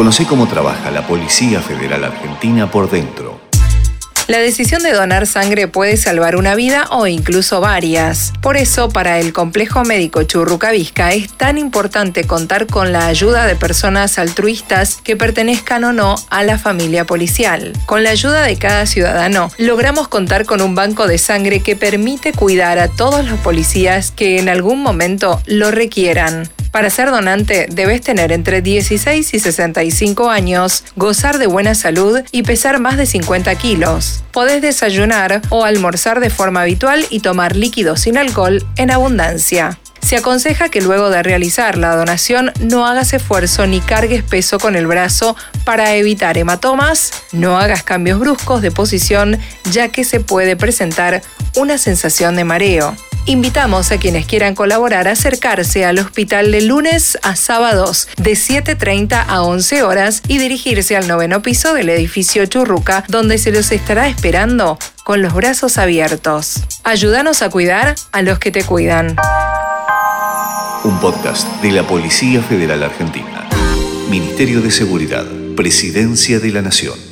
Conoce cómo trabaja la Policía Federal Argentina por dentro. La decisión de donar sangre puede salvar una vida o incluso varias. Por eso, para el complejo médico Churrucavisca es tan importante contar con la ayuda de personas altruistas que pertenezcan o no a la familia policial. Con la ayuda de cada ciudadano, logramos contar con un banco de sangre que permite cuidar a todos los policías que en algún momento lo requieran. Para ser donante debes tener entre 16 y 65 años, gozar de buena salud y pesar más de 50 kilos. Podés desayunar o almorzar de forma habitual y tomar líquidos sin alcohol en abundancia. Se aconseja que luego de realizar la donación no hagas esfuerzo ni cargues peso con el brazo para evitar hematomas, no hagas cambios bruscos de posición ya que se puede presentar una sensación de mareo. Invitamos a quienes quieran colaborar a acercarse al hospital de lunes a sábados de 7.30 a 11 horas y dirigirse al noveno piso del edificio Churruca, donde se los estará esperando con los brazos abiertos. Ayúdanos a cuidar a los que te cuidan. Un podcast de la Policía Federal Argentina. Ministerio de Seguridad. Presidencia de la Nación.